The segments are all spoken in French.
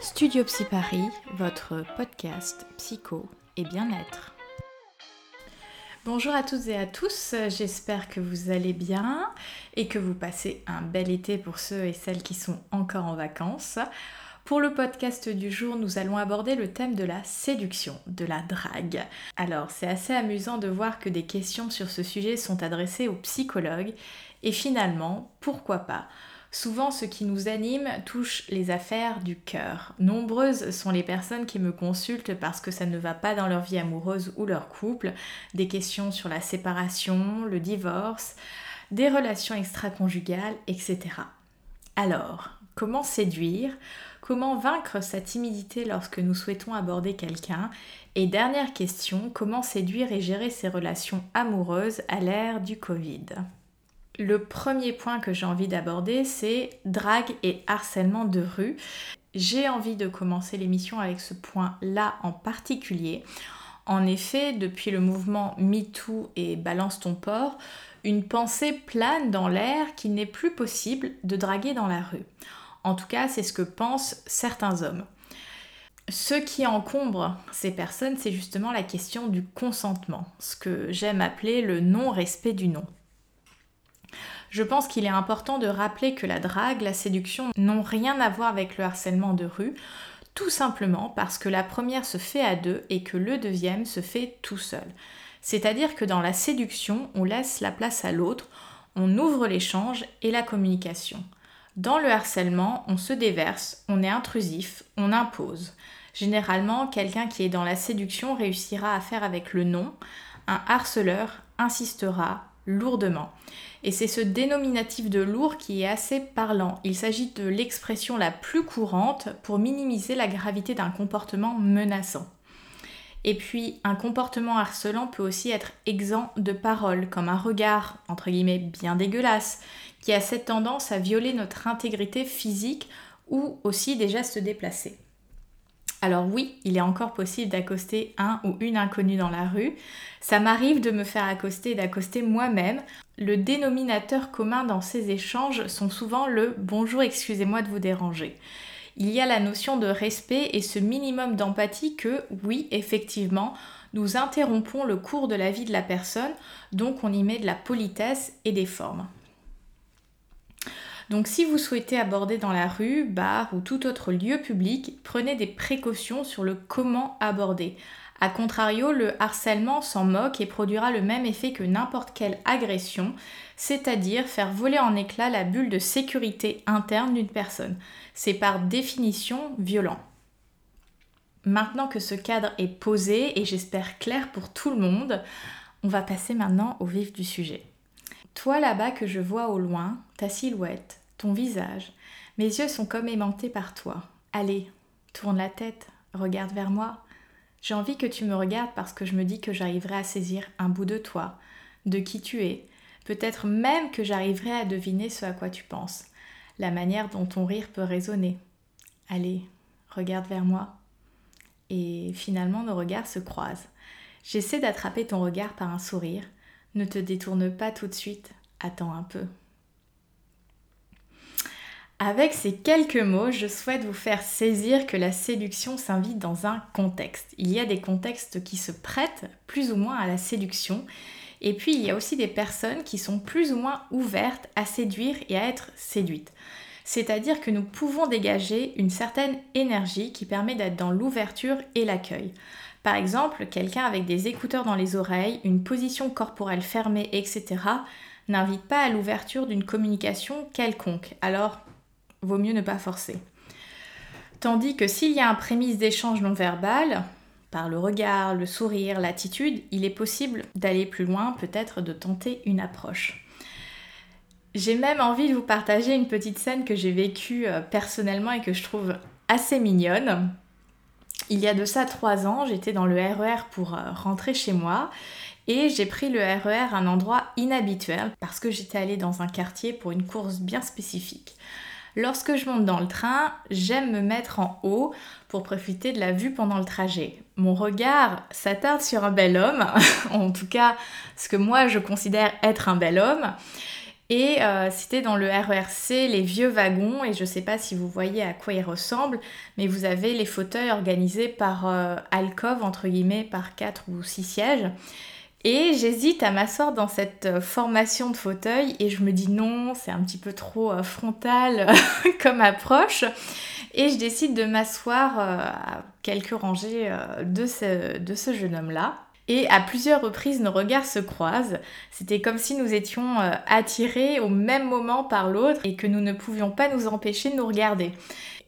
Studio Psy Paris, votre podcast psycho et bien-être. Bonjour à toutes et à tous, j'espère que vous allez bien et que vous passez un bel été pour ceux et celles qui sont encore en vacances. Pour le podcast du jour, nous allons aborder le thème de la séduction, de la drague. Alors, c'est assez amusant de voir que des questions sur ce sujet sont adressées aux psychologues et finalement, pourquoi pas Souvent, ce qui nous anime touche les affaires du cœur. Nombreuses sont les personnes qui me consultent parce que ça ne va pas dans leur vie amoureuse ou leur couple, des questions sur la séparation, le divorce, des relations extra-conjugales, etc. Alors, comment séduire? Comment vaincre sa timidité lorsque nous souhaitons aborder quelqu'un? Et dernière question, comment séduire et gérer ses relations amoureuses à l'ère du Covid? Le premier point que j'ai envie d'aborder, c'est drague et harcèlement de rue. J'ai envie de commencer l'émission avec ce point-là en particulier. En effet, depuis le mouvement MeToo et Balance ton port, une pensée plane dans l'air qu'il n'est plus possible de draguer dans la rue. En tout cas, c'est ce que pensent certains hommes. Ce qui encombre ces personnes, c'est justement la question du consentement, ce que j'aime appeler le non-respect du non je pense qu'il est important de rappeler que la drague, la séduction n'ont rien à voir avec le harcèlement de rue, tout simplement parce que la première se fait à deux et que le deuxième se fait tout seul. C'est-à-dire que dans la séduction, on laisse la place à l'autre, on ouvre l'échange et la communication. Dans le harcèlement, on se déverse, on est intrusif, on impose. Généralement, quelqu'un qui est dans la séduction réussira à faire avec le non, un harceleur insistera lourdement. Et c'est ce dénominatif de lourd qui est assez parlant. Il s'agit de l'expression la plus courante pour minimiser la gravité d'un comportement menaçant. Et puis, un comportement harcelant peut aussi être exempt de paroles, comme un regard, entre guillemets, bien dégueulasse, qui a cette tendance à violer notre intégrité physique ou aussi des gestes déplacés. Alors oui, il est encore possible d'accoster un ou une inconnue dans la rue. Ça m'arrive de me faire accoster et d'accoster moi-même. Le dénominateur commun dans ces échanges sont souvent le bonjour, excusez-moi de vous déranger. Il y a la notion de respect et ce minimum d'empathie que, oui, effectivement, nous interrompons le cours de la vie de la personne, donc on y met de la politesse et des formes. Donc si vous souhaitez aborder dans la rue, bar ou tout autre lieu public, prenez des précautions sur le comment aborder. A contrario, le harcèlement s'en moque et produira le même effet que n'importe quelle agression, c'est-à-dire faire voler en éclats la bulle de sécurité interne d'une personne. C'est par définition violent. Maintenant que ce cadre est posé et j'espère clair pour tout le monde, on va passer maintenant au vif du sujet. Toi là-bas que je vois au loin, ta silhouette, ton visage, mes yeux sont comme aimantés par toi. Allez, tourne la tête, regarde vers moi. J'ai envie que tu me regardes parce que je me dis que j'arriverai à saisir un bout de toi, de qui tu es. Peut-être même que j'arriverai à deviner ce à quoi tu penses, la manière dont ton rire peut résonner. Allez, regarde vers moi. Et finalement, nos regards se croisent. J'essaie d'attraper ton regard par un sourire, ne te détourne pas tout de suite, attends un peu. Avec ces quelques mots, je souhaite vous faire saisir que la séduction s'invite dans un contexte. Il y a des contextes qui se prêtent plus ou moins à la séduction, et puis il y a aussi des personnes qui sont plus ou moins ouvertes à séduire et à être séduites. C'est-à-dire que nous pouvons dégager une certaine énergie qui permet d'être dans l'ouverture et l'accueil. Par exemple, quelqu'un avec des écouteurs dans les oreilles, une position corporelle fermée, etc., n'invite pas à l'ouverture d'une communication quelconque. Alors, vaut mieux ne pas forcer. Tandis que s'il y a un prémisse d'échange non verbal, par le regard, le sourire, l'attitude, il est possible d'aller plus loin, peut-être de tenter une approche. J'ai même envie de vous partager une petite scène que j'ai vécue euh, personnellement et que je trouve assez mignonne. Il y a de ça trois ans, j'étais dans le RER e pour euh, rentrer chez moi et j'ai pris le RER e à un endroit inhabituel parce que j'étais allée dans un quartier pour une course bien spécifique. Lorsque je monte dans le train, j'aime me mettre en haut pour profiter de la vue pendant le trajet. Mon regard s'attarde sur un bel homme, en tout cas ce que moi je considère être un bel homme, Et euh, c'était dans le RERC, les vieux wagons, et je ne sais pas si vous voyez à quoi ils ressemblent, mais vous avez les fauteuils organisés par euh, alcove, entre guillemets, par 4 ou 6 sièges. Et j'hésite à m'asseoir dans cette euh, formation de fauteuil et je me dis non, c'est un petit peu trop frontal comme approche. Et je décide de m'asseoir à quelques rangées de ce jeune homme-là. Et à plusieurs reprises, nos regards se croisent. C'était comme si nous étions euh, attirés au même moment par l'autre et que nous ne pouvions pas nous empêcher de nous regarder.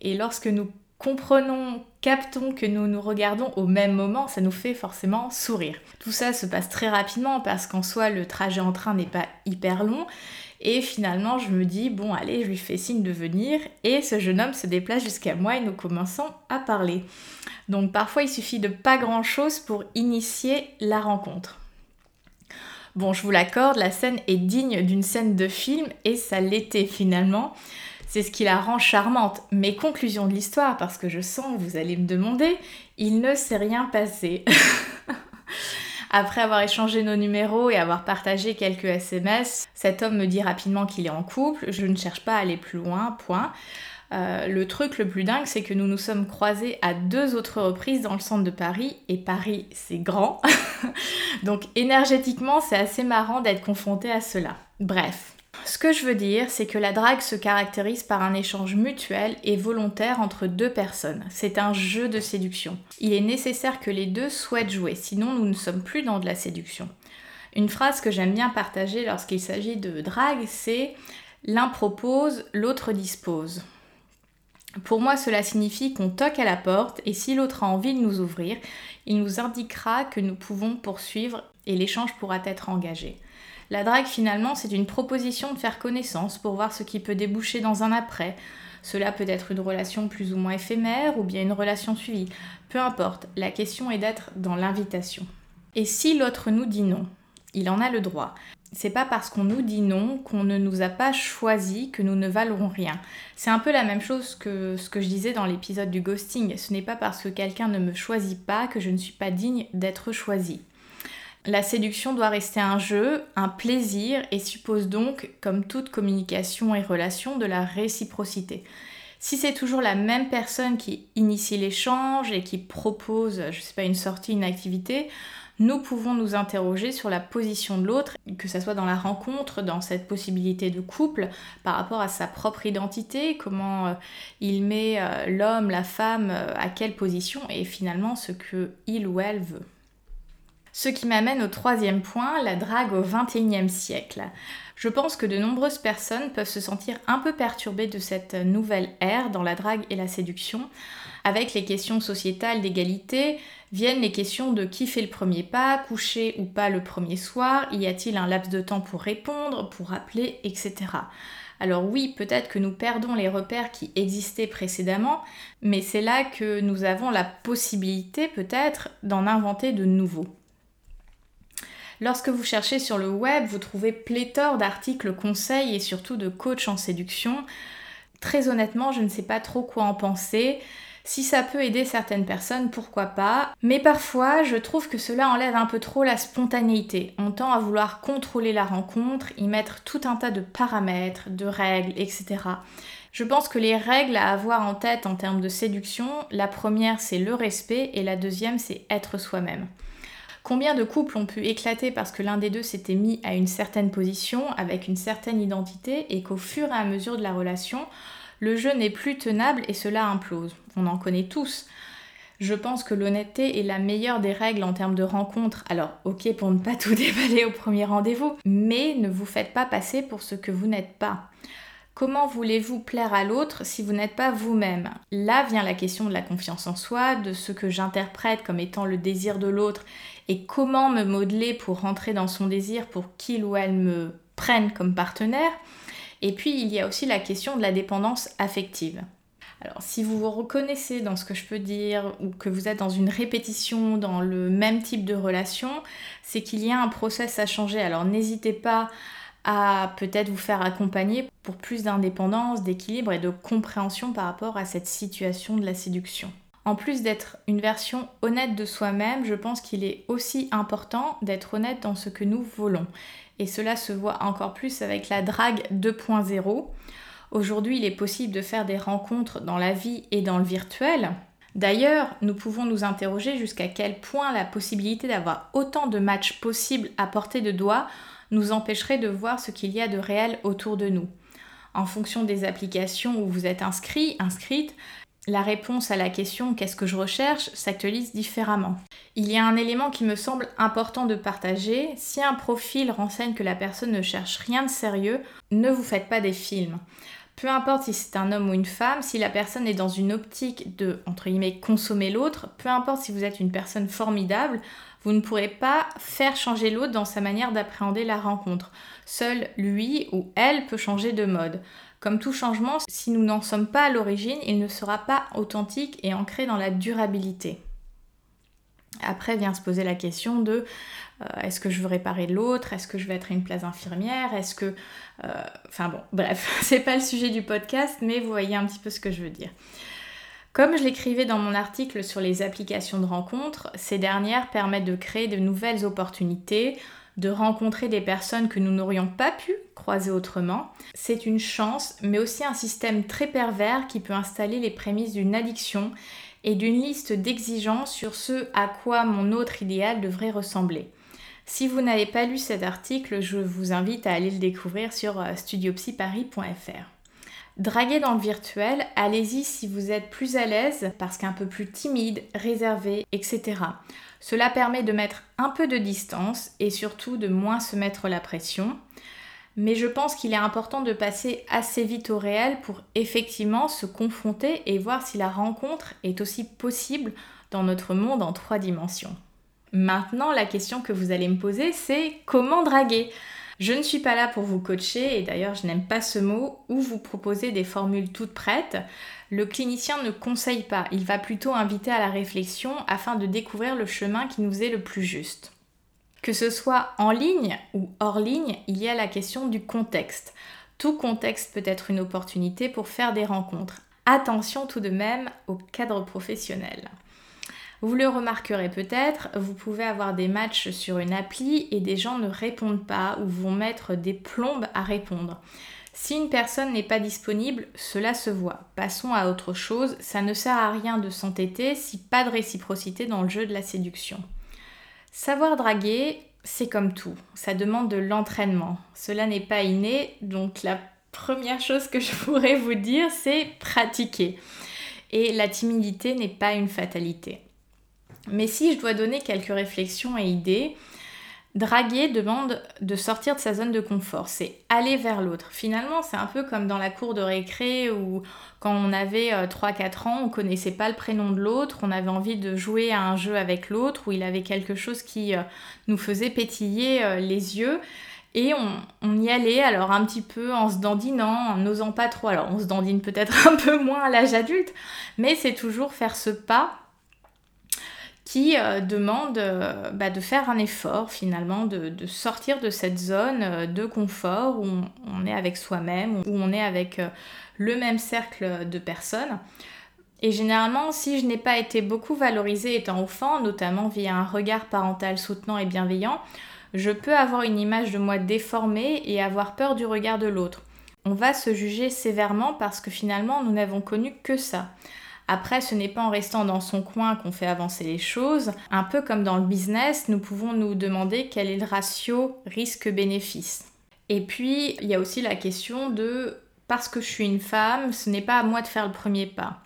Et lorsque nous comprenons, captons que nous nous regardons au même moment, ça nous fait forcément sourire. Tout ça se passe très rapidement parce qu'en soi, le trajet en train n'est pas hyper long. Et finalement, je me dis, bon, allez, je lui fais signe de venir. Et ce jeune homme se déplace jusqu'à moi et nous commençons à parler. Donc parfois, il suffit de pas grand-chose pour initier la rencontre. Bon, je vous l'accorde, la scène est digne d'une scène de film et ça l'était finalement. C'est ce qui la rend charmante. Mais conclusion de l'histoire, parce que je sens vous allez me demander, il ne s'est rien passé. Après avoir échangé nos numéros et avoir partagé quelques SMS, cet homme me dit rapidement qu'il est en couple, je ne cherche pas à aller plus loin, point. Euh, le truc le plus dingue, c'est que nous nous sommes croisés à deux autres reprises dans le centre de Paris, et Paris, c'est grand. Donc énergétiquement, c'est assez marrant d'être confronté à cela. Bref, ce que je veux dire, c'est que la drague se caractérise par un échange mutuel et volontaire entre deux personnes. C'est un jeu de séduction. Il est nécessaire que les deux souhaitent jouer, sinon nous ne sommes plus dans de la séduction. Une phrase que j'aime bien partager lorsqu'il s'agit de drague, c'est l'un propose, l'autre dispose. Pour moi, cela signifie qu'on toque à la porte et si l'autre a envie de nous ouvrir, il nous indiquera que nous pouvons poursuivre et l'échange pourra être engagé. La drague finalement c'est une proposition de faire connaissance pour voir ce qui peut déboucher dans un après. Cela peut être une relation plus ou moins éphémère ou bien une relation suivie. Peu importe, la question est d'être dans l'invitation. Et si l'autre nous dit non, il en a le droit. C'est pas parce qu'on nous dit non qu'on ne nous a pas choisi que nous ne valons rien. C'est un peu la même chose que ce que je disais dans l'épisode du ghosting. Ce n'est pas parce que quelqu'un ne me choisit pas que je ne suis pas digne d'être choisie. La séduction doit rester un jeu, un plaisir et suppose donc, comme toute communication et relation, de la réciprocité. Si c'est toujours la même personne qui initie l'échange et qui propose, je sais pas, une sortie, une activité, nous pouvons nous interroger sur la position de l'autre, que ce soit dans la rencontre, dans cette possibilité de couple, par rapport à sa propre identité, comment euh, il met euh, l'homme, la femme, euh, à quelle position, et finalement ce que il ou elle veut. Ce qui m'amène au troisième point, la drague au XXIe siècle. Je pense que de nombreuses personnes peuvent se sentir un peu perturbées de cette nouvelle ère dans la drague et la séduction. Avec les questions sociétales d'égalité, viennent les questions de qui fait le premier pas, coucher ou pas le premier soir, y a-t-il un laps de temps pour répondre, pour appeler, etc. Alors oui, peut-être que nous perdons les repères qui existaient précédemment, mais c'est là que nous avons la possibilité peut-être d'en inventer de nouveaux. Lorsque vous cherchez sur le web, vous trouvez pléthore d'articles conseils et surtout de coachs en séduction. Très honnêtement, je ne sais pas trop quoi en penser. Si ça peut aider certaines personnes, pourquoi pas. Mais parfois, je trouve que cela enlève un peu trop la spontanéité. On tend à vouloir contrôler la rencontre, y mettre tout un tas de paramètres, de règles, etc. Je pense que les règles à avoir en tête en termes de séduction, la première c'est le respect et la deuxième c'est être soi-même. Combien de couples ont pu éclater parce que l'un des deux s'était mis à une certaine position, avec une certaine identité, et qu'au fur et à mesure de la relation, le jeu n'est plus tenable et cela implose? On en connaît tous. Je pense que l'honnêteté est la meilleure des règles en termes de rencontre. Alors, ok pour ne pas tout déballer au premier rendez-vous, mais ne vous faites pas passer pour ce que vous n'êtes pas. Comment voulez-vous plaire à l'autre si vous n'êtes pas vous-même? Là vient la question de la confiance en soi, de ce que j'interprète comme étant le désir de l'autre et comment me modeler pour rentrer dans son désir pour qu'il ou elle me prenne comme partenaire? Et puis il y a aussi la question de la dépendance affective. Alors si vous vous reconnaissez dans ce que je peux dire ou que vous êtes dans une répétition dans le même type de relation, c'est qu'il y a un process à changer. Alors n'hésitez pas à peut-être vous faire accompagner pour plus d'indépendance, d'équilibre et de compréhension par rapport à cette situation de la séduction. En plus d'être une version honnête de soi-même, je pense qu'il est aussi important d'être honnête dans ce que nous voulons. et cela se voit encore plus avec la drague 2.0. Aujourd'hui, il est possible de faire des rencontres dans la vie et dans le virtuel. D'ailleurs, nous pouvons nous interroger jusqu'à quel point la possibilité d'avoir autant de matchs possibles à portée de doigt nous empêcherait de voir ce qu'il y a de réel autour de nous. En fonction des applications où vous êtes inscrit, inscrite, la réponse à la question qu'est-ce que je recherche s'actualise différemment. Il y a un élément qui me semble important de partager. Si un profil renseigne que la personne ne cherche rien de sérieux, ne vous faites pas des films. Peu importe si c'est un homme ou une femme, si la personne est dans une optique de, entre guillemets, consommer l'autre, peu importe si vous êtes une personne formidable, vous ne pourrez pas faire changer l'autre dans sa manière d'appréhender la rencontre. Seul lui ou elle peut changer de mode. Comme tout changement, si nous n'en sommes pas à l'origine, il ne sera pas authentique et ancré dans la durabilité. Après vient se poser la question de euh, est-ce que je veux réparer l'autre? Est-ce que je vais être une place infirmière? Est-ce que... Euh, enfin bon, bref, c'est pas le sujet du podcast, mais vous voyez un petit peu ce que je veux dire. Comme je l'écrivais dans mon article sur les applications de rencontres, ces dernières permettent de créer de nouvelles opportunités, de rencontrer des personnes que nous n'aurions pas pu croiser autrement. C'est une chance, mais aussi un système très pervers qui peut installer les prémices d'une addiction et d'une liste d'exigences sur ce à quoi mon autre idéal devrait ressembler. Si vous n'avez pas lu cet article, je vous invite à aller le découvrir sur euh, studiopsyparis.fr. Draguer dans le virtuel, allez-y si vous êtes plus à l'aise parce qu'un peu plus timide, réservé, etc. Cela permet de mettre un peu de distance et surtout de moins se mettre la pression. Mais je pense qu'il est important de passer assez vite au réel pour effectivement se confronter et voir si la rencontre est aussi possible dans notre monde en trois dimensions. Maintenant, la question que vous allez me poser, c'est comment draguer? Je ne suis pas là pour vous coacher, et d'ailleurs je n'aime pas ce mot, ou vous proposer des formules toutes prêtes. Le clinicien ne conseille pas, il va plutôt inviter à la réflexion afin de découvrir le chemin qui nous est le plus juste. Que ce soit en ligne ou hors ligne, il y a la question du contexte. Tout contexte peut être une opportunité pour faire des rencontres. Attention tout de même au cadre professionnel. Vous le remarquerez peut-être, vous pouvez avoir des matchs sur une appli et des gens ne répondent pas ou vont mettre des plombes à répondre. Si une personne n'est pas disponible, cela se voit. Passons à autre chose, ça ne sert à rien de s'entêter si pas de réciprocité dans le jeu de la séduction. Savoir draguer, c'est comme tout, ça demande de l'entraînement. Cela n'est pas inné, donc la première chose que je pourrais vous dire, c'est pratiquer. Et la timidité n'est pas une fatalité. Mais si je dois donner quelques réflexions et idées, draguer demande de sortir de sa zone de confort, c'est aller vers l'autre. Finalement, c'est un peu comme dans la cour de récré où quand on avait 3-4 euh, ans, on connaissait pas le prénom de l'autre, on avait envie de jouer à un jeu avec l'autre où il avait quelque chose qui euh, nous faisait pétiller euh, les yeux. Et on, on, y allait alors un petit peu en se dandinant, en n'osant pas trop. Alors on se dandine peut-être un peu moins à l'âge adulte, mais c'est toujours faire ce pas qui euh, demande euh, bah, de faire un effort finalement, de, sortir de cette zone euh, de confort où on, est avec soi-même, où on est avec le même cercle de personnes. Et généralement, si je n'ai pas été beaucoup valorisée étant enfant, notamment via un regard parental soutenant et bienveillant, je peux avoir une image de moi déformée et avoir peur du regard de l'autre. On va se juger sévèrement parce que finalement, nous n'avons connu que ça. Après, ce n'est pas en restant dans son coin qu'on fait avancer les choses. Un peu comme dans le business, nous pouvons nous demander quel est le ratio risque-bénéfice. Et puis, il y a aussi la question de parce que je suis une femme, ce n'est pas à moi de faire le premier pas.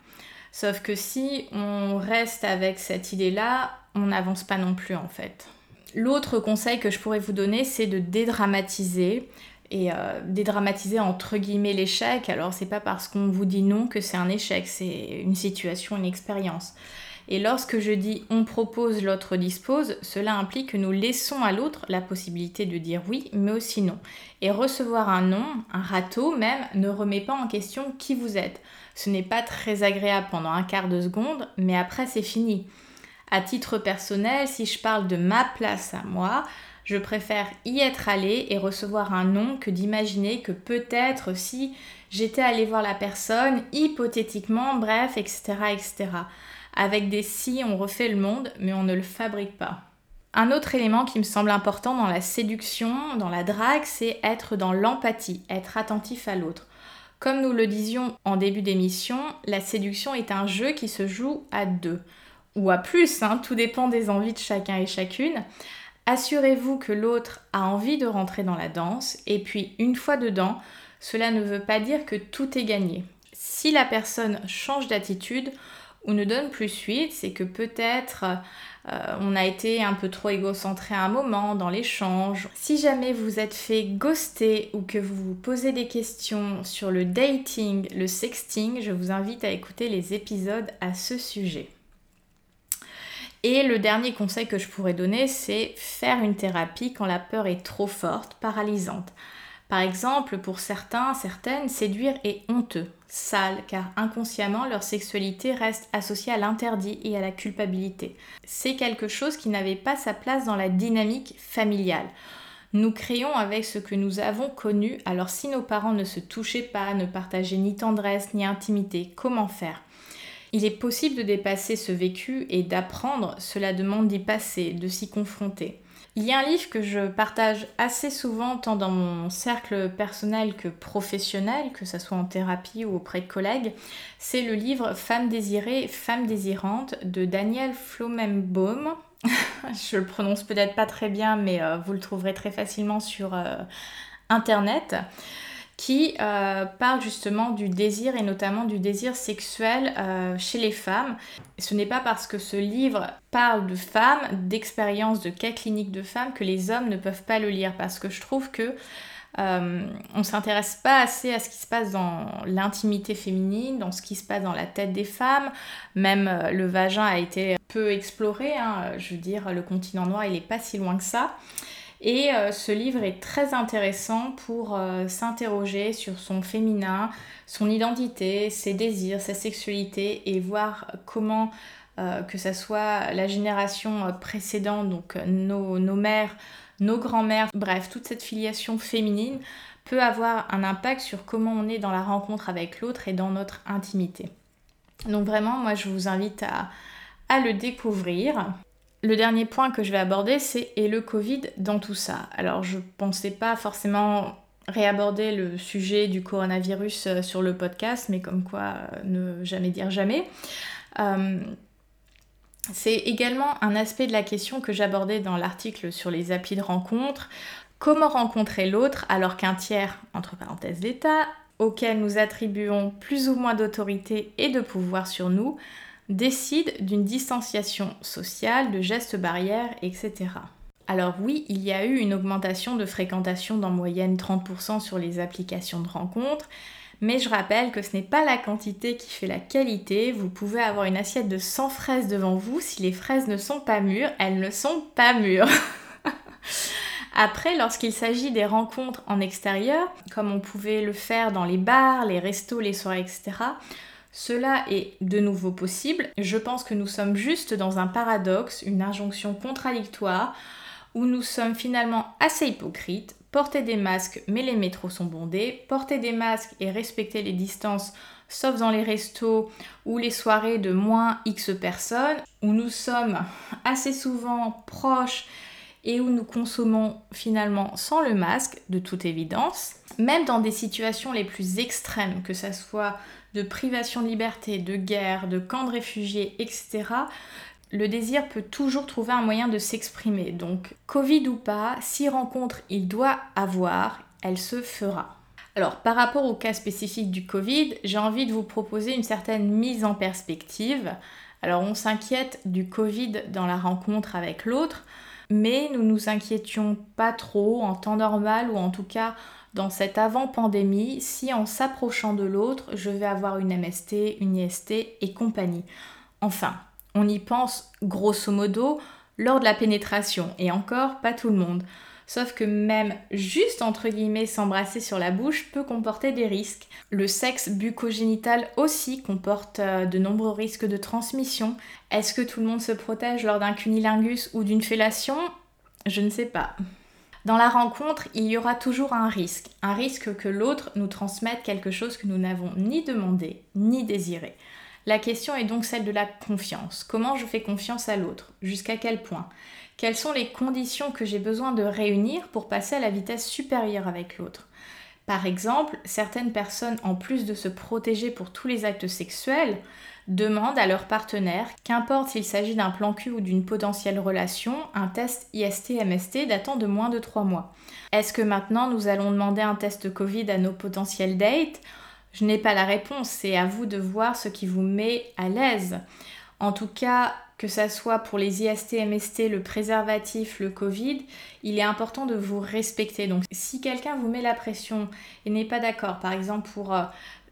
Sauf que si on reste avec cette idée-là, on n'avance pas non plus en fait. L'autre conseil que je pourrais vous donner, c'est de dédramatiser et euh, dédramatiser entre guillemets l'échec. Alors c'est pas parce qu'on vous dit non que c'est un échec, c'est une situation, une expérience. Et lorsque je dis on propose, l'autre dispose, cela implique que nous laissons à l'autre la possibilité de dire oui, mais aussi non. Et recevoir un non, un râteau même, ne remet pas en question qui vous êtes. Ce n'est pas très agréable pendant un quart de seconde, mais après c'est fini. À titre personnel, si je parle de ma place à moi, je préfère y être allé et recevoir un non que d'imaginer que peut-être si j'étais allé voir la personne, hypothétiquement, bref, etc., etc. Avec des si, on refait le monde, mais on ne le fabrique pas. Un autre élément qui me semble important dans la séduction, dans la drague, c'est être dans l'empathie, être attentif à l'autre. Comme nous le disions en début d'émission, la séduction est un jeu qui se joue à deux, ou à plus, hein, tout dépend des envies de chacun et chacune. Assurez-vous que l'autre a envie de rentrer dans la danse, et puis une fois dedans, cela ne veut pas dire que tout est gagné. Si la personne change d'attitude ou ne donne plus suite, c'est que peut-être euh, on a été un peu trop égocentré à un moment dans l'échange. Si jamais vous êtes fait ghoster ou que vous vous posez des questions sur le dating, le sexting, je vous invite à écouter les épisodes à ce sujet. Et le dernier conseil que je pourrais donner, c'est faire une thérapie quand la peur est trop forte, paralysante. Par exemple, pour certains, certaines, séduire est honteux, sale, car inconsciemment leur sexualité reste associée à l'interdit et à la culpabilité. C'est quelque chose qui n'avait pas sa place dans la dynamique familiale. Nous créons avec ce que nous avons connu, alors si nos parents ne se touchaient pas, ne partageaient ni tendresse ni intimité, comment faire? Il est possible de dépasser ce vécu et d'apprendre, cela demande d'y passer, de s'y confronter. Il y a un livre que je partage assez souvent, tant dans mon cercle personnel que professionnel, que ce soit en thérapie ou auprès de collègues. C'est le livre Femme désirée, femme désirante de Daniel Flomenbaum. je le prononce peut-être pas très bien, mais euh, vous le trouverez très facilement sur euh, internet qui euh, parle justement du désir et notamment du désir sexuel euh, chez les femmes. Ce n'est pas parce que ce livre parle de femmes, d'expériences, de cas cliniques de femmes que les hommes ne peuvent pas le lire parce que je trouve que euh, on s'intéresse pas assez à ce qui se passe dans l'intimité féminine, dans ce qui se passe dans la tête des femmes. Même le vagin a été peu exploré. Hein. Je veux dire, le continent noir, il n'est pas si loin que ça. Et euh, ce livre est très intéressant pour euh, s'interroger sur son féminin, son identité, ses désirs, sa sexualité et voir comment euh, que ce soit la génération précédente, donc nos, mères, nos grands-mères, bref, toute cette filiation féminine peut avoir un impact sur comment on est dans la rencontre avec l'autre et dans notre intimité. Donc vraiment, moi je vous invite à le découvrir. Le dernier point que je vais aborder, c'est et le Covid dans tout ça? Alors je pensais pas forcément réaborder le sujet du coronavirus euh, sur le podcast, mais comme quoi euh, ne jamais dire jamais. Euh, c'est également un aspect de la question que j'abordais dans l'article sur les applis de rencontre. Comment rencontrer l'autre alors qu'un tiers, entre parenthèses d'État, auquel nous attribuons plus ou moins d'autorité et de pouvoir sur nous, décide d'une distanciation sociale, de gestes barrières, etc. Alors oui, il y a eu une augmentation de fréquentation d'en moyenne 30% sur les applications de rencontres, mais je rappelle que ce n'est pas la quantité qui fait la qualité. Vous pouvez avoir une assiette de 100 fraises devant vous, si les fraises ne sont pas mûres, elles ne sont pas mûres. Après, lorsqu'il s'agit des rencontres en extérieur, comme on pouvait le faire dans les bars, les restos, les soirées, etc., cela est de nouveau possible. Je pense que nous sommes juste dans un paradoxe, une injonction contradictoire, où nous sommes finalement assez hypocrites. Porter des masques mais les métros sont bondés, porter des masques et respecter les distances sauf dans les restos ou les soirées de moins X personnes, où nous sommes assez souvent proches et où nous consommons finalement sans le masque, de toute évidence. Même dans des situations les plus extrêmes, que ce soit de privation de liberté, de guerre, de camps de réfugiés, etc., le désir peut toujours trouver un moyen de s'exprimer. Donc, Covid ou pas, si rencontre il doit avoir, elle se fera. Alors, par rapport au cas spécifique du Covid, j'ai envie de vous proposer une certaine mise en perspective. Alors, on s'inquiète du Covid dans la rencontre avec l'autre, mais nous nous inquiétions pas trop en temps normal ou en tout cas dans cette avant-pandémie si en s'approchant de l'autre, je vais avoir une MST, une IST et compagnie. Enfin, on y pense grosso modo lors de la pénétration, et encore pas tout le monde. Sauf que même juste entre guillemets s'embrasser sur la bouche peut comporter des risques. Le sexe bucogénital aussi comporte euh, de nombreux risques de transmission. Est-ce que tout le monde se protège lors d'un cunilingus ou d'une fellation? Je ne sais pas. Dans la rencontre, il y aura toujours un risque, un risque que l'autre nous transmette quelque chose que nous n'avons ni demandé ni désiré. La question est donc celle de la confiance. Comment je fais confiance à l'autre? Jusqu'à quel point? Quelles sont les conditions que j'ai besoin de réunir pour passer à la vitesse supérieure avec l'autre? Par exemple, certaines personnes, en plus de se protéger pour tous les actes sexuels, demandent à leur partenaire, qu'importe s'il s'agit d'un plan cul ou d'une potentielle relation, un test IST-MST datant de moins de 3 mois. Est-ce que maintenant nous allons demander un test Covid à nos potentiels dates? Je n'ai pas la réponse, c'est à vous de voir ce qui vous met à l'aise. En tout cas, que ça soit pour les IST, MST, le préservatif, le Covid, il est important de vous respecter. Donc si quelqu'un vous met la pression et n'est pas d'accord, par exemple pour euh,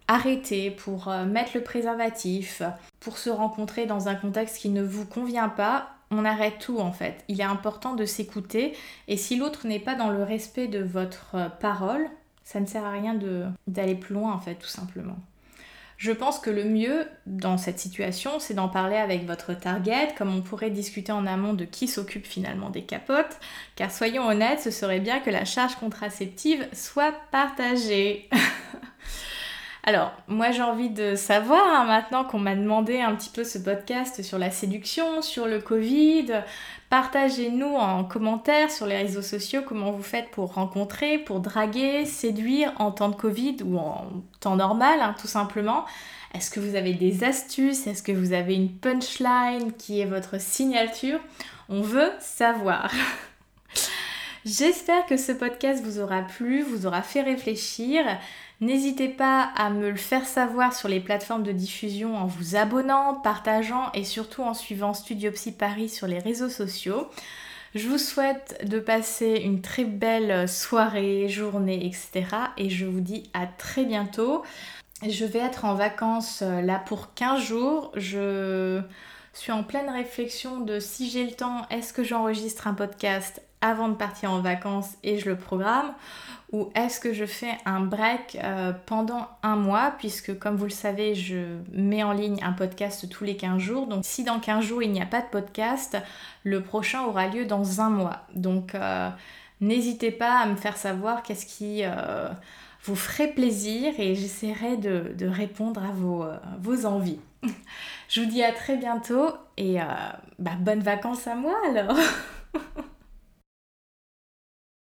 arrêter, pour euh, mettre le préservatif, pour se rencontrer dans un contexte qui ne vous convient pas, on arrête tout en fait. Il est important de s'écouter et si l'autre n'est pas dans le respect de votre euh, parole, ça ne sert à rien d'aller plus loin en fait tout simplement. Je pense que le mieux dans cette situation, c'est d'en parler avec votre target, comme on pourrait discuter en amont de qui s'occupe finalement des capotes, car soyons honnêtes, ce serait bien que la charge contraceptive soit partagée. Alors, moi j'ai envie de savoir, hein, maintenant qu'on m'a demandé un petit peu ce podcast sur la séduction, sur le Covid, partagez-nous en commentaire sur les réseaux sociaux comment vous faites pour rencontrer, pour draguer, séduire en temps de Covid ou en temps normal, hein, tout simplement. Est-ce que vous avez des astuces? Est-ce que vous avez une punchline qui est votre signature? On veut savoir. J'espère que ce podcast vous aura plu, vous aura fait réfléchir. N'hésitez pas à me le faire savoir sur les plateformes de diffusion en vous abonnant, partageant et surtout en suivant Studio Psy Paris sur les réseaux sociaux. Je vous souhaite de passer une très belle soirée, journée, etc. Et je vous dis à très bientôt. Je vais être en vacances euh, là pour 15 jours. Je suis en pleine réflexion de si j'ai le temps, est-ce que j'enregistre un podcast avant de partir en vacances et je le programme ou est-ce que je fais un break euh, pendant un mois puisque comme vous le savez je mets en ligne un podcast tous les 15 jours. Donc si dans 15 jours il n'y a pas de podcast le prochain aura lieu dans un mois. Donc euh, n'hésitez pas à me faire savoir qu'est-ce qui euh, vous ferait plaisir et j'essaierai de, répondre à vos, vos, envies. Je vous dis à très bientôt et bah, bonnes vacances à moi alors